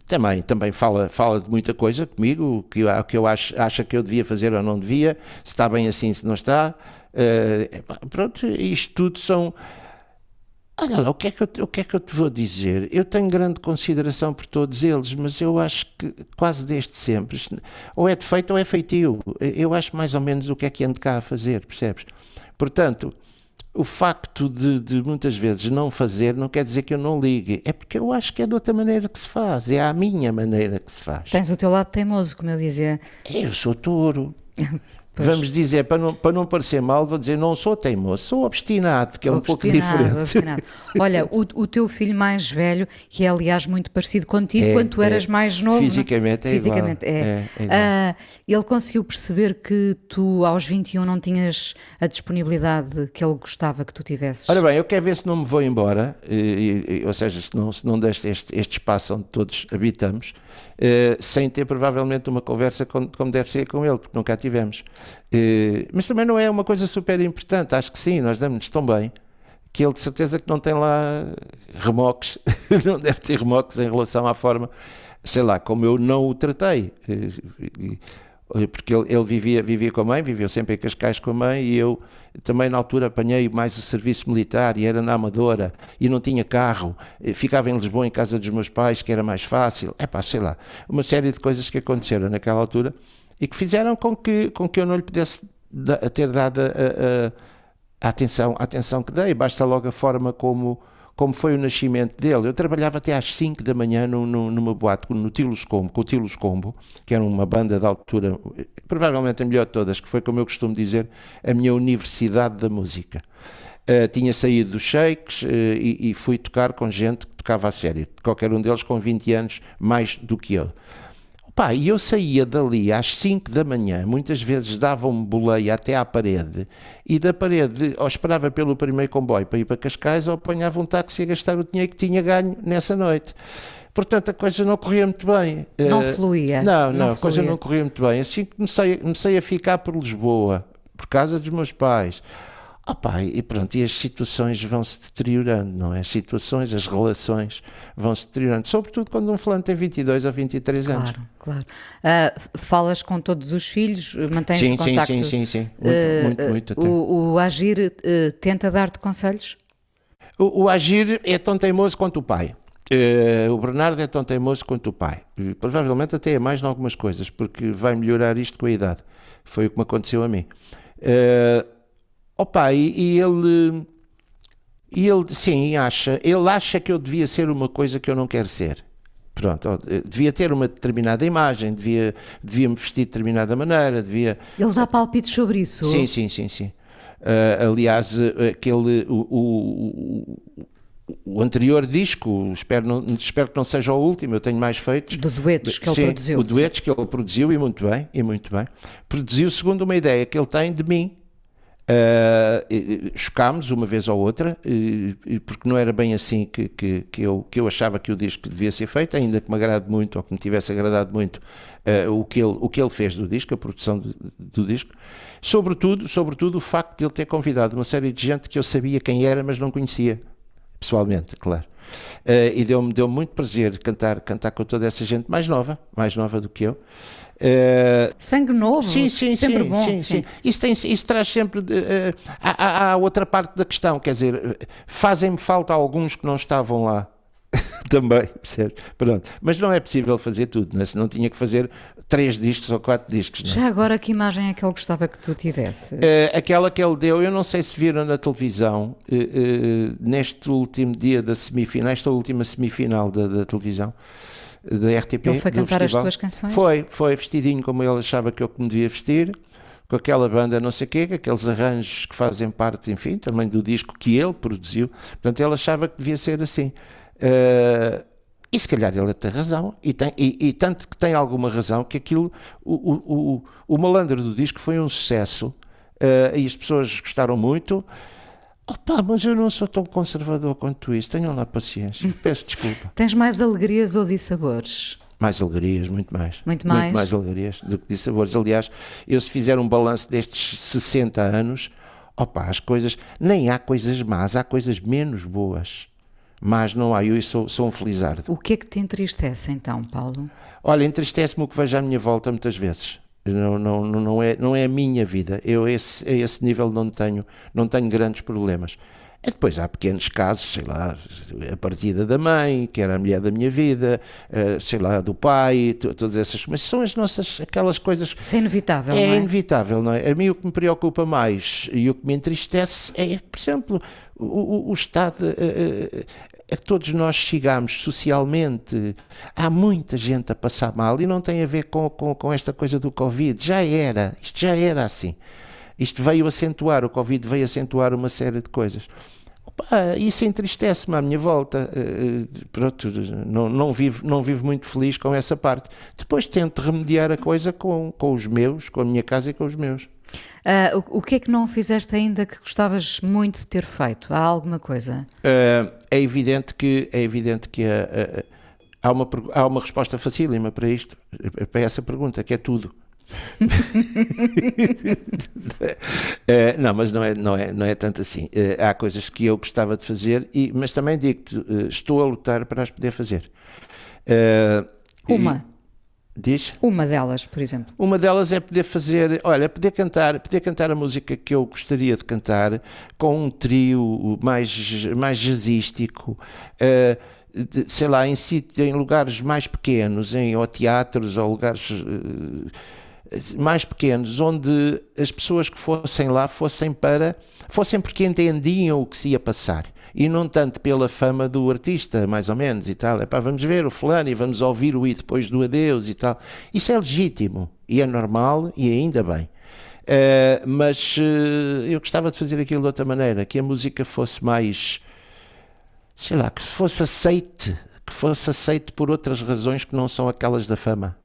também, também fala, fala de muita coisa comigo, que, que eu acho, acha que eu devia fazer ou não devia, se está bem assim, se não está. Uh, pronto, isto tudo são. Olha lá, o que, é que eu, o que é que eu te vou dizer? Eu tenho grande consideração por todos eles, mas eu acho que quase desde sempre, ou é defeito ou é feitio. Eu acho mais ou menos o que é que ando cá a fazer, percebes? Portanto, o facto de, de, muitas vezes não fazer não quer dizer que eu não ligue, é porque eu acho que é de outra maneira que se faz, é à minha maneira que se faz. Tens o teu lado teimoso, como eu dizia. Eu sou touro. Pois. Vamos dizer, para não, para não parecer mal, vou dizer, não sou teimoso, sou obstinado, que é um pouco diferente. Obstinado. Olha, o, o teu filho mais velho, que é aliás muito parecido contigo, é, quando tu eras é, mais novo. Fisicamente é Fisicamente igual. é. é, é igual. Uh, ele conseguiu perceber que tu, aos 21, não tinhas a disponibilidade que ele gostava que tu tivesses. Ora bem, eu quero ver se não me vou embora, e, e, ou seja, se não, se não deste este, este espaço onde todos habitamos, sem ter provavelmente uma conversa com, como deve ser com ele, porque nunca a tivemos. Uh, mas também não é uma coisa super importante, acho que sim, nós damos-nos tão bem que ele de certeza que não tem lá remoques, não deve ter remoques em relação à forma, sei lá, como eu não o tratei. Uh, porque ele, ele, vivia, vivia com a mãe, viveu sempre em Cascais com a mãe e eu também na altura apanhei mais o serviço militar e era na Amadora e não tinha carro, ficava em Lisboa em casa dos meus pais que era mais fácil, é pá, sei lá, uma série de coisas que aconteceram naquela altura e que fizeram com que, com que eu não lhe pudesse da, ter dado a, a, a, atenção, a atenção que dei, basta logo a forma como como foi o nascimento dele. Eu trabalhava até às 5 da manhã no, no, numa boate no Tilos Combo, com o Tilos Combo, que era uma banda de altura, provavelmente a melhor de todas, que foi, como eu costumo dizer, a minha universidade da música. Uh, tinha saído dos shakes uh, e, e, fui tocar com gente que tocava a sério, qualquer um deles com 20 anos mais do que eu. Pá, e eu saía dali às 5 da manhã, muitas vezes davam-me boleia até à parede, e da parede, ou esperava pelo primeiro comboio para ir para Cascais, ou apanhava um táxi a gastar o dinheiro que tinha ganho nessa noite. Portanto, a coisa não corria muito bem. Não uh, fluía. Não, não, não a coisa não corria muito bem. Assim comecei, comecei a ficar por Lisboa, por casa dos meus pais. Opa, e pronto, e as situações vão se deteriorando, não é? As situações, as relações vão se deteriorando, sobretudo quando um fulano tem 22 ou 23 claro, anos. Claro, claro. Uh, falas com todos os filhos, mantens sim, contacto? Sim, sim, sim, sim. Muito, uh, muito, muito. O, o Agir uh, tenta dar-te conselhos? O, o Agir é tão teimoso quanto o pai. O Bernardo é tão teimoso quanto o pai. Provavelmente até é mais em algumas coisas, porque vai melhorar isto com a idade. Foi o que me aconteceu a mim. Uh, o pai, e ele, e ele, sim, acha, ele acha que eu devia ser uma coisa que eu não quero ser. Pronto, devia ter uma determinada imagem, devia, devia me vestir de determinada maneira, devia... Ele dá palpites sobre isso? Sim, sim, sim, sim. Uh, aliás, aquele, o, o, o anterior disco, espero, não, espero que não seja o último, eu tenho mais feitos. Do duetos que sim, ele produziu. O duetos sim. que ele produziu, e muito bem, e muito bem. Produziu segundo uma ideia que ele tem de mim. Uh, chocámos uma vez ou outra, uh, porque não era bem assim que, que, que, eu, que eu achava que o disco devia ser feito, ainda que me agrade muito, ou que me tivesse agradado muito uh, o, que ele, o que ele fez do disco, a produção do, do disco. Sobretudo, sobretudo o facto de ele ter convidado uma série de gente que eu sabia quem era, mas não conhecia pessoalmente, claro. Uh, e deu-me deu muito prazer cantar, cantar com toda essa gente mais nova, mais nova do que eu. Uh, Sangue novo, sim, sim, sempre sim, bom. Sim, sim. Isso, tem, isso traz sempre. Uh, há, há, outra parte da questão, quer dizer, fazem-me falta alguns que não estavam lá. Também, percebes? Pronto. Mas não é possível fazer tudo, não é? senão tinha que fazer três discos ou quatro discos. Não? É? Já agora, que imagem é que ele gostava que tu tivesse? Uh, aquela que ele deu, eu não sei se viram na televisão, uh, uh, neste último dia da semifinal, nesta última semifinal da, da televisão, da RTP. Ele foi cantar festival. as tuas canções? Foi, foi vestidinho como ele achava que eu me devia vestir com aquela banda não sei o quê, com aqueles arranjos que fazem parte, enfim, também do disco que ele produziu. Portanto, ele achava que devia ser assim. Uh, e se calhar ele tem razão, e, tem, e, e, tanto que tem alguma razão, que aquilo, o, o, o, o malandro do disco foi um sucesso, uh, e as pessoas gostaram muito. Opa, mas eu não sou tão conservador quanto isso, tenham lá paciência, peço desculpa. Tens mais alegrias ou dissabores? Mais alegrias, muito mais. Muito mais? Muito mais alegrias do que dissabores. Aliás, eu se fizer um balanço destes 60 anos, opa, as coisas, nem há coisas más, há coisas menos boas mas não há. Eu sou, sou um felizardo. O que é que te entristece então, Paulo? Olha, entristece-me o que vejo à minha volta muitas vezes. Não, não, não, é, não é a minha vida. Eu, esse, a esse nível, não tenho, não tenho grandes problemas. E depois há pequenos casos, sei lá, a partida da mãe, que era a mulher da minha vida, eh, sei lá, do pai, todas essas coisas. São as nossas, aquelas coisas. Isso é inevitável, é não é? inevitável, não é? A mim o que me preocupa mais e o que me entristece é, por exemplo, o, o, estado a, a, a que todos nós chegamos socialmente. Há muita gente a passar mal e não tem a ver com, com, com esta coisa do Covid. Já era, isto já era assim. Isto veio acentuar, o Covid veio acentuar uma série de coisas. Opa, isso entristece-me à minha volta. Uh, pronto, não, não, vivo, não vivo muito feliz com essa parte. Depois tento remediar a coisa com, com os meus, com a minha casa e com os meus. Uh, o, o, que é que não fizeste ainda que gostavas muito de ter feito? Há alguma coisa? Uh, é evidente que, é evidente que há, uma, há uma resposta facílima para isto, para essa pergunta, que é tudo. Uh, não, mas não é, não é, não é tanto assim. Uh, há coisas que eu gostava de fazer, e, mas também digo-te, uh, estou a lutar para as poder fazer. Uma. Diz? Uma delas, por exemplo. Uma delas é poder fazer, olha, poder cantar, poder cantar a música que eu gostaria de cantar com um trio mais, mais jazzístico. Sei lá, em, em lugares mais pequenos, em ou teatros ou lugares uh, mais pequenos, onde as pessoas que fossem lá fossem para fossem porque entendiam o que se ia passar e não tanto pela fama do artista, mais ou menos e tal. É pá, vamos ver o fulano e vamos ouvir o i depois do adeus e tal. Isso é legítimo e é normal e ainda bem. Uh, mas uh, eu gostava de fazer aquilo de outra maneira, que a música fosse mais, sei lá, que fosse aceite, que fosse aceite por outras razões que não são aquelas da fama.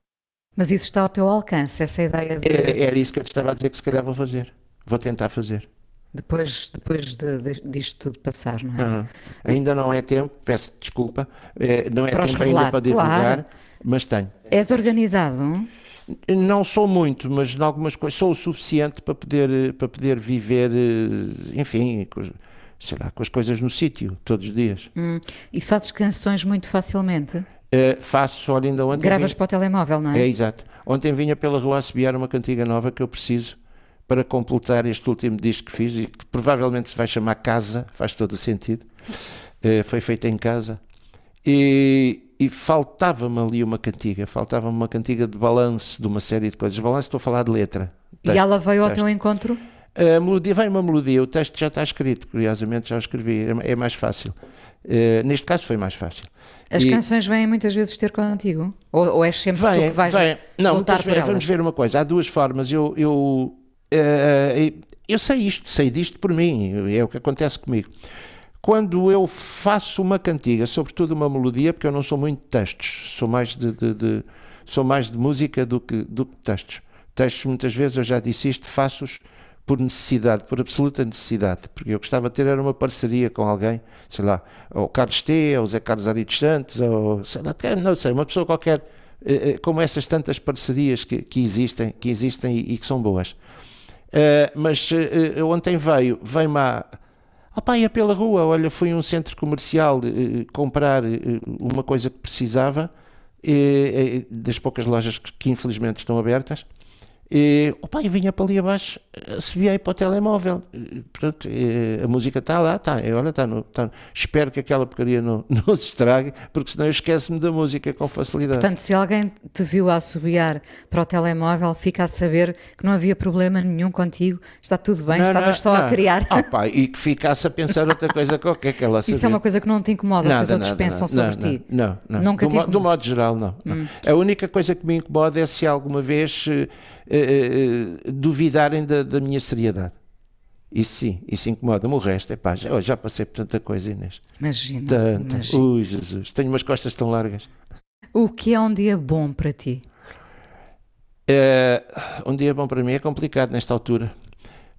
Mas isso está ao teu alcance, essa ideia de... É, era isso que eu estava a dizer que se calhar vou fazer. Vou tentar fazer. Depois, depois de, de, disto tudo passar, não é? Uhum. Ainda não é tempo, peço desculpa, é, não é para tempo revelar, ainda para divulgar, claro. mas tenho. És organizado? Não sou muito, mas em algumas coisas sou o suficiente para poder, para poder viver, eh, enfim, sei lá, com as coisas no sítio, todos os dias. Hum. E fazes canções muito facilmente? Uh, faço, olha, ainda ontem. Gravas vinha... para o telemóvel, não é? É, exato. Ontem vinha pela rua assobiar uma cantiga nova que eu preciso para completar este último disco que fiz e que provavelmente se vai chamar Casa, faz todo o sentido. Uh, foi feito em casa. E, e faltava-me ali uma cantiga, faltava-me uma cantiga de balanço de uma série de coisas. Balanço, estou a falar de letra. E ela veio ao teu encontro? A melodia, vem uma melodia, o texto já está escrito, curiosamente já o escrevi, é, é mais fácil. Uh, neste caso foi mais fácil. As e... canções vêm muitas vezes ter contigo? Ou, ou és sempre vem, tu que vais vem. Não, lutar por elas? Vamos ver uma coisa, há duas formas. Eu, eu, uh, eu sei isto, sei disto por mim, é o que acontece comigo. Quando eu faço uma cantiga, sobretudo uma melodia, porque eu não sou muito de textos, sou mais de, de, de sou mais de música do que, do que textos. Textos, muitas vezes, eu já disse isto, faço-os por necessidade, por absoluta necessidade, porque eu gostava de ter era uma parceria com alguém, sei lá, ou Carlos T, ou Zé Carlos Aritos Santos, ou sei lá, não sei, uma pessoa qualquer, eh, eh, como essas tantas parcerias que, que existem, que existem e, e, que são boas. Uh, mas uh, ontem veio, veio-me a. Opa, ia pela rua, olha, fui a um centro comercial uh, comprar uma coisa que precisava, das poucas lojas que, que infelizmente estão abertas, e, opa, e vinha para ali abaixo, subiei para o telemóvel. Pronto, a música está lá, está. Olha, está no, está Espero que aquela porcaria não, não se estrague, porque senão eu esqueço-me da música com facilidade. Portanto, se alguém te viu a assobiar para o telemóvel, fica a saber que não havia problema nenhum contigo, está tudo bem, não, estavas não, só não. a criar. Opa, e que ficasse a pensar outra coisa qualquer que ela sabia. Isso é uma coisa que não te incomoda, nada, que os outros nada, pensam sobre ti. Não, não. Nunca do, do modo geral, não. Hum. A única coisa que me incomoda é se alguma vez uh, duvidarem da, da, minha seriedade. Isso sim, isso incomoda-me. O resto é pá, já, já passei por tanta coisa, Inês. Imagina. Tanta. Imagina. Ui, Jesus, tenho umas costas tão largas. O que é um dia bom para ti? Uh, um dia bom para mim é complicado nesta altura.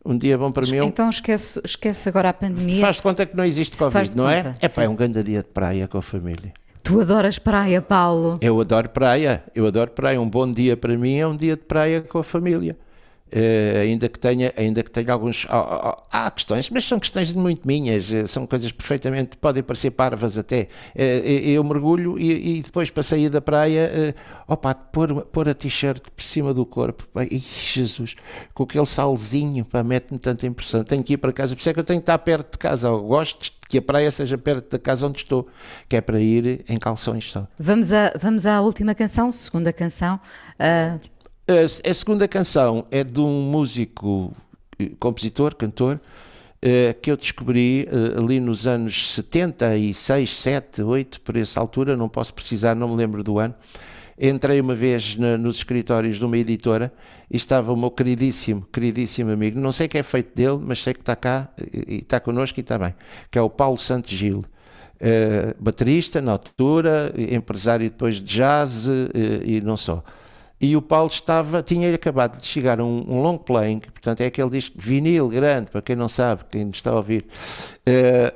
Um dia bom para mim é. Então esquece, esquece agora a pandemia. Faz de conta que não existe Covid, não é? É pá, é um grande dia de praia com a família. Tu adoras praia, Paulo? Eu adoro praia, eu adoro praia. Um bom dia para mim é um dia de praia com a família. Uh, ainda que tenha ainda que tenha alguns há, questões mas são questões muito minhas eh, são coisas perfeitamente podem parecer parvas até. Uh, eu mergulho e, e, depois para sair da praia uh, opa, pôr, pôr a t-shirt por cima do corpo Ai, Jesus, com aquele salzinho mete-me tanta impressão. Tenho que ir para casa, por isso é que eu tenho que estar perto de casa. Eu gosto que a praia seja perto da casa onde estou que é para ir em calções só. Vamos, a, vamos à última canção, segunda canção uh a, a segunda canção é de um músico, eh, compositor, cantor, uh, que eu descobri uh, ali nos anos 76, 7, 8, por essa altura, não posso precisar, não me lembro do ano. Entrei uma vez na, nos escritórios de uma editora e estava o meu queridíssimo, queridíssimo amigo, não sei o que é feito dele, mas sei que está cá e está connosco e está bem, que é o Paulo Santos Gil. Uh, baterista na altura, empresário depois de jazz e não só e o Paulo estava, tinha acabado de chegar um, um long playing, portanto é aquele disco vinil grande, para quem não sabe, quem está a ouvir, uh,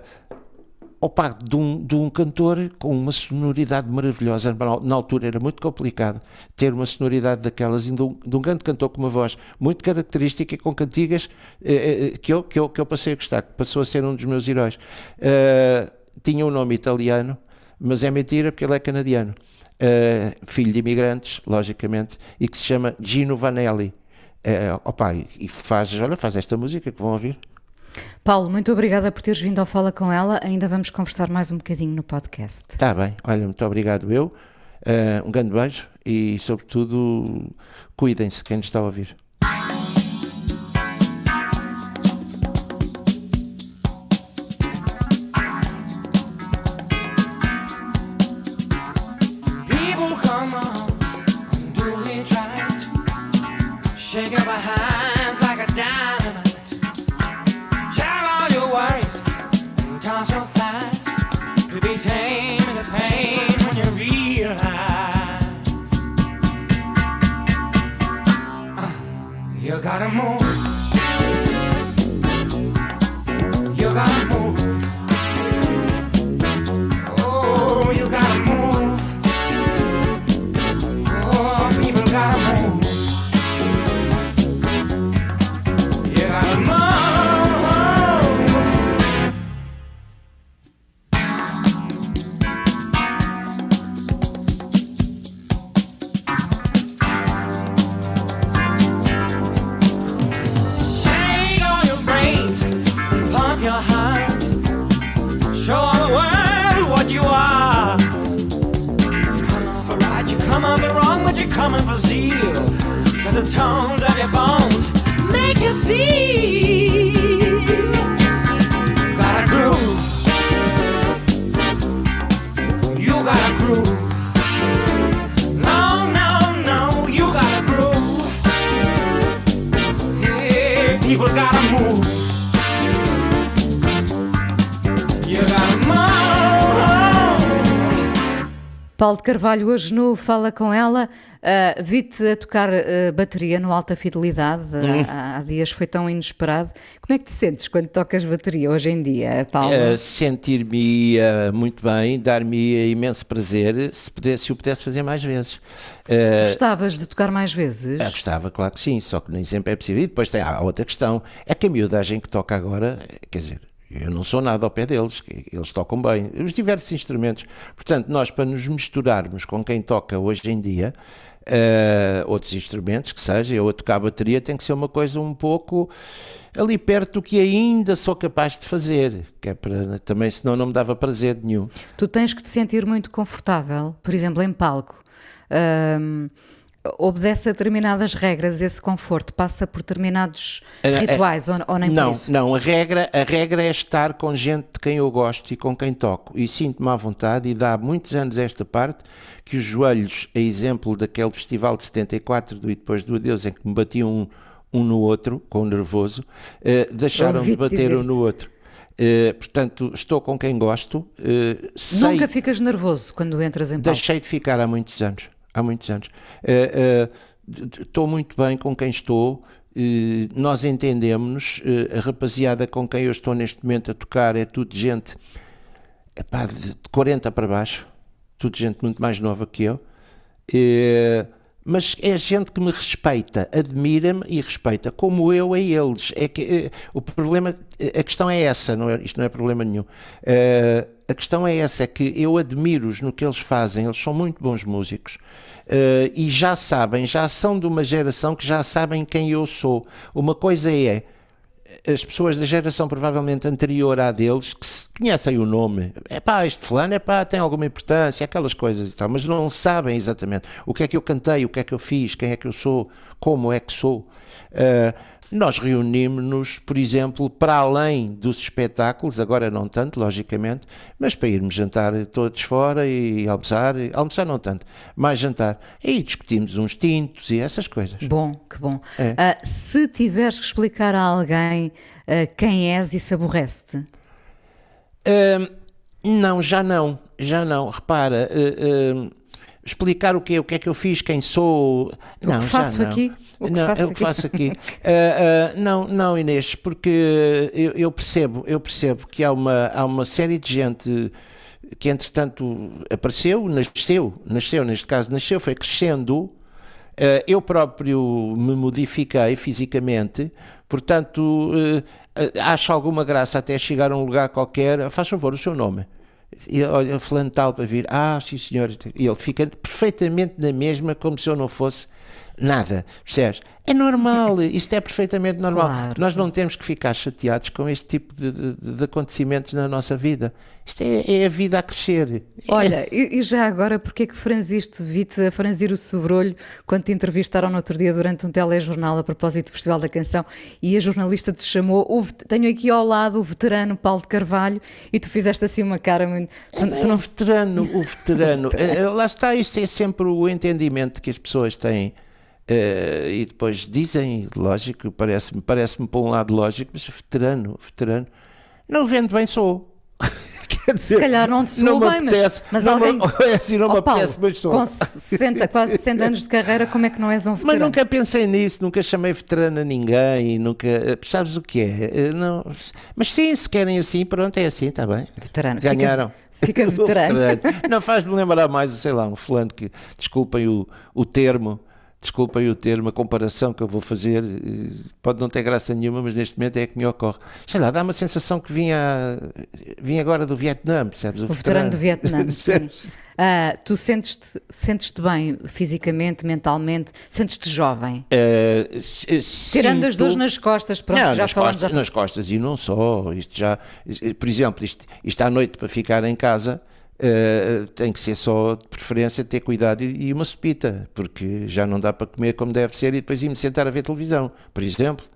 opa, de, um, de um cantor com uma sonoridade maravilhosa. Na altura era muito complicado ter uma sonoridade daquelas, de um, de um grande cantor com uma voz muito característica e com cantigas uh, que, eu, que, eu, que eu passei a gostar, que passou a ser um dos meus heróis. Uh, tinha um nome italiano, mas é mentira porque ele é canadiano uh, filho de imigrantes, logicamente, e que se chama Gino Vanelli. Uh, opa, e faz, olha, faz esta música que vão ouvir. Paulo, muito obrigada por teres vindo ao Fala com ela. Ainda vamos conversar mais um bocadinho no podcast. Está bem, olha, muito obrigado eu. Uh, um grande beijo e, sobretudo, cuidem-se quem nos está a ouvir. a tone. Paulo de Carvalho, hoje no Fala Com Ela, uh, vi-te a tocar uh, bateria no Alta Fidelidade, Hum. há, há dias foi tão inesperado. Como é que te sentes quando tocas bateria hoje em dia, Paulo? Uh, Sentir-me muito bem, dar-me imenso prazer se, pudesse, se o pudesse fazer mais vezes. Uh, Gostavas de tocar mais vezes? Ah, gostava, claro que sim, só que nem sempre é possível. E depois tem a outra questão: é que a miudagem que toca agora, quer dizer, eu não sou nada ao pé deles, eles tocam bem, os diversos instrumentos. Portanto, nós, para nos misturarmos com quem toca hoje em dia, uh, outros instrumentos, que seja, eu a tocar a bateria, tem que ser uma coisa um pouco ali perto do que ainda sou capaz de fazer, que é para também, senão não me dava prazer nenhum. Tu tens que te sentir muito confortável, por exemplo, em palco. Obedece a determinadas regras, esse conforto passa por determinados rituais ou, ou nem não, por isso? Não, a regra, a regra é estar com gente de quem eu gosto e com quem toco e sinto-me à vontade e dá muitos anos esta parte que os joelhos, a exemplo daquele festival de 74 do E Depois do Adeus em que me batiam um, um no outro, com o nervoso, uh, deixaram de bater um no outro. Uh, portanto, estou com quem gosto. Uh, sei, Nunca ficas nervoso quando entras em palco? Deixei de ficar há muitos anos há muitos anos. Uh, uh, estou muito bem com quem estou, uh, nós entendemos, a rapaziada com quem eu estou neste momento a tocar é tudo gente epá, de 40 para baixo, tudo gente muito mais nova que eu, mas é gente que me respeita, admira-me e respeita, como eu a eles. É que o problema, a questão é essa, não é, isto não é problema nenhum. A questão é essa, é que eu admiro-os no que eles fazem, eles são muito bons músicos uh, e já sabem, já são de uma geração que já sabem quem eu sou. Uma coisa é as pessoas da geração provavelmente anterior à deles que se conhecem o nome, é pá, este fulano é pá, tem alguma importância, aquelas coisas e tal, mas não sabem exatamente o que é que eu cantei, o que é que eu fiz, quem é que eu sou, como é que sou. Uh, nós reunimos-nos, por exemplo, para além dos espetáculos, agora não tanto, logicamente, mas para irmos jantar todos fora e almoçar, almoçar não tanto, mais jantar. E discutimos uns tintos e essas coisas. Bom, que bom. É. Uh, se tiveres que explicar a alguém uh, quem és e se aborrece-te? Uh, não, já não, já não. Repara explicar o que o que é que eu fiz, quem sou. Não, o que faço não. aqui? O que não, faço, eu aqui? faço aqui. uh, uh, não, não, Inês, porque eu, eu, percebo, eu percebo que há uma, há uma série de gente que entretanto apareceu, nasceu, nasceu, neste caso nasceu, foi crescendo. Uh, eu próprio me modifiquei fisicamente, portanto acho alguma graça até chegar a um lugar qualquer. Faz favor, o seu nome. E olha, fulano tal para vir, ah, sim senhor, e ele fica perfeitamente na mesma, como se eu não fosse nada, percebes? É normal, isto é perfeitamente normal. Claro. Nós não temos que ficar chateados com este tipo de, de, de acontecimentos na nossa vida. Isto é, é, a vida a crescer. Olha, e, e já agora, porquê que franziste, vi-te a franzir o sobrolho quando te entrevistaram no outro dia durante um telejornal a propósito do Festival da Canção e a jornalista te chamou, o, tenho aqui ao lado o veterano Paulo de Carvalho e tu fizeste assim uma cara muito... Tu, é, tu não... O veterano, o veterano. o veterano. Lá está, isto é sempre o entendimento que as pessoas têm Uh, e depois dizem, lógico, parece-me parece por um lado lógico, mas veterano, veterano, não vendo bem sou. Dizer, Se calhar não te bem, apetece, mas, mas alguém. Me, é assim, não oh, me Paulo, apetece, mas sou. Com 60, quase 60 anos de carreira, como é que não és um veterano? Mas nunca pensei nisso, nunca chamei veterano a ninguém, nunca. Sabes o que é? Não, mas sim, se querem assim, pronto, é assim, está bem. Veterano. Ganharam. Fica, fica veterano. veterano. Não faz-me lembrar mais, sei lá, um fulano que, desculpem o, o termo, desculpem o termo, a comparação que eu vou fazer, pode não ter graça nenhuma, mas neste momento é que me ocorre. Sei lá, dá uma sensação que vinha, vinha agora do Vietnã, percebes? O, o veterano, veterano do Vietnã, sim. Uh, tu sentes-te sentes -te bem fisicamente, mentalmente? Sentes-te jovem? Uh, Tirando as dores nas costas, pronto, não, já nas falamos. Costas, a... Nas costas, e não só. Isto já, por exemplo, isto, isto à noite para ficar em casa. Uh, tem que ser só de preferência ter cuidado e, e, uma sopita, porque já não dá para comer como deve ser e depois ir-me sentar a ver televisão, por exemplo.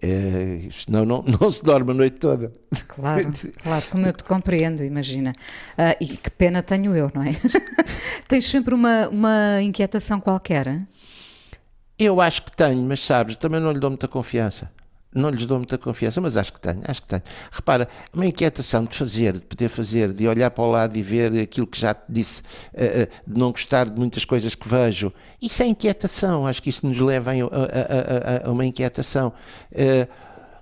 É, senão não, não se dorme a noite toda. Claro, claro, como eu te compreendo, imagina. Ah, e que pena tenho eu, não é? Tens sempre uma, uma inquietação qualquer? hein? Eu acho que tenho, mas sabes, também não lhe dou muita confiança. Não lhes dou muita confiança, mas acho que tenho, acho que tenho. Repara, uma inquietação de fazer, de poder fazer, de olhar para o lado e ver aquilo que já te disse, eh, eh, de não gostar de muitas coisas que vejo, isso é inquietação, acho que isso nos leva a, a- a- a- uma inquietação. Eh,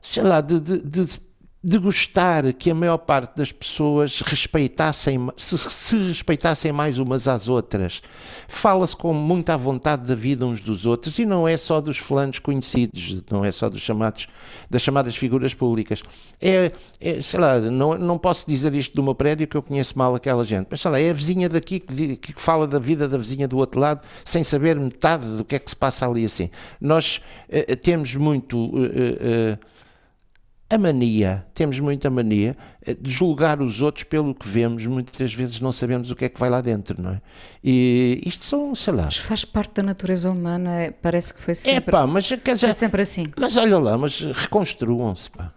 sei lá, de, de- de- de gostar que a maior parte das pessoas respeitassem, se, se respeitassem mais umas às outras. Fala-se com muita vontade da vida uns dos outros e não é só dos fulanos conhecidos, não é só dos chamados, das chamadas figuras públicas. É, é, sei lá, não, não posso dizer isto do meu prédio que eu conheço mal aquela gente, mas sei lá, é a vizinha daqui que, que fala da vida da vizinha do outro lado sem saber metade do que é que se passa ali assim. Nós eh, temos muito. eh, eh, a mania, temos muita mania eh, de julgar os outros pelo que vemos, muitas vezes não sabemos o que é que vai lá dentro, não é? E isto são, sei lá. Mas faz parte da natureza humana, é- parece que foi É sempre, pá, mas, quer foi dizer, sempre assim. mas olha lá, mas reconstruam-se, pá.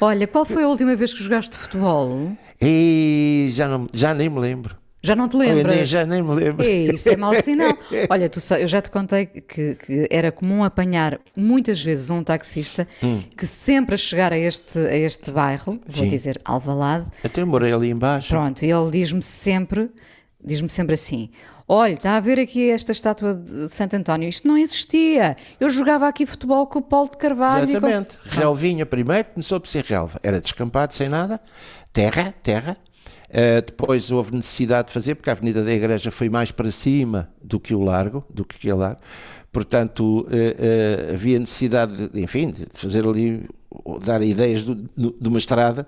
Olha, qual foi a última vez que jogaste futebol? E já, não, já nem me lembro. Já não te lembras? nem- já nem me lembro. É, isso é mau sinal. Olha, tu eu já te contei que, que era comum apanhar muitas vezes um taxista que sempre a chegar a este, a este bairro, vou Sim. dizer Alvalade, Até morei ali embaixo. pronto, e ele diz-me sempre, diz-me sempre assim: Olha, está a ver aqui esta estátua de Santo António, isto não existia. Eu jogava aqui futebol com o Paulo de Carvalho. e com-" Exatamente. Relvinha primeiro, começou por ser relva. Era descampado, sem nada. Terra, terra. Uh, depois houve necessidade de fazer, porque a Avenida da Igreja foi mais para cima do que o Largo, do que aquele largo. Portanto, uh, uh, havia necessidade, de, enfim, de fazer ali, dar ideias do- do- de uma estrada.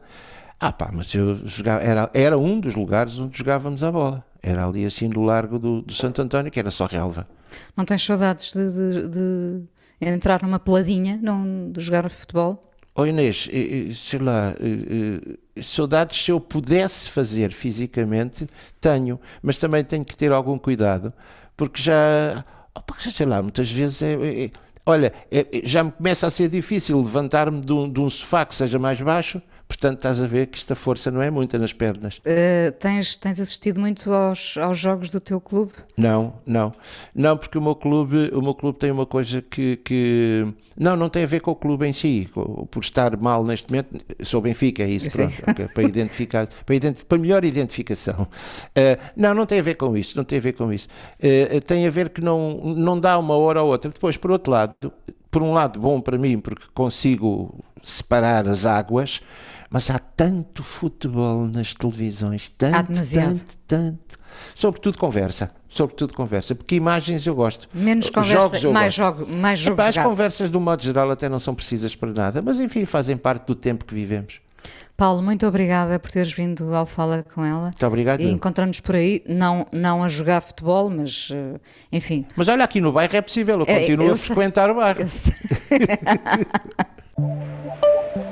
Ah pá, mas eu jogava, era, era um dos lugares onde jogávamos a bola. Era ali assim do Largo do, do Santo António, que era só relva. Não tens saudades de, de- de entrar numa peladinha, não, de jogar futebol? Oh Inês, sei lá, saudades se eu pudesse fazer fisicamente, tenho, mas também tenho que ter algum cuidado, porque já, opa, sei lá, muitas vezes é, é- é- olha, é- é- já me começa a ser difícil levantar-me de um, de um sofá que seja mais baixo, portanto estás a ver que esta força não é muita nas pernas. Uh, tens, tens assistido muito aos, aos jogos do teu clube? Não, não. Não, porque o meu clube, o meu clube tem uma coisa que, que- Não, não tem a ver com o clube em si. Por estar mal neste momento, sou Benfica, é isso, pronto. ok, para identificar, para, para melhor identificação. Eh, não, não tem a ver com isso, não tem a ver com isso. Eh, tem a ver que não, não dá uma hora ou outra. Depois, por outro lado, por um lado bom para mim, porque consigo separar as águas, mas há tanto futebol nas televisões, tanto, demasiado. tanto, tanto. Sobretudo conversa, sobretudo conversa, porque imagens eu gosto. Menos Os conversa, jogos eu mais, gosto. jogo, mais jogo as conversas, do modo geral, até não são precisas para nada, mas enfim, fazem parte do tempo que vivemos. Paulo, muito obrigada por teres vindo ao Fala com ela. Muito obrigado. E encontramos por aí, não, não a jogar futebol, mas uh, enfim. Mas olha, aqui no bairro é possível, eu É, continuo eu a frequentar o bairro. eu sei.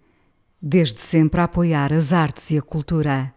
Desde sempre a apoiar as artes e a cultura.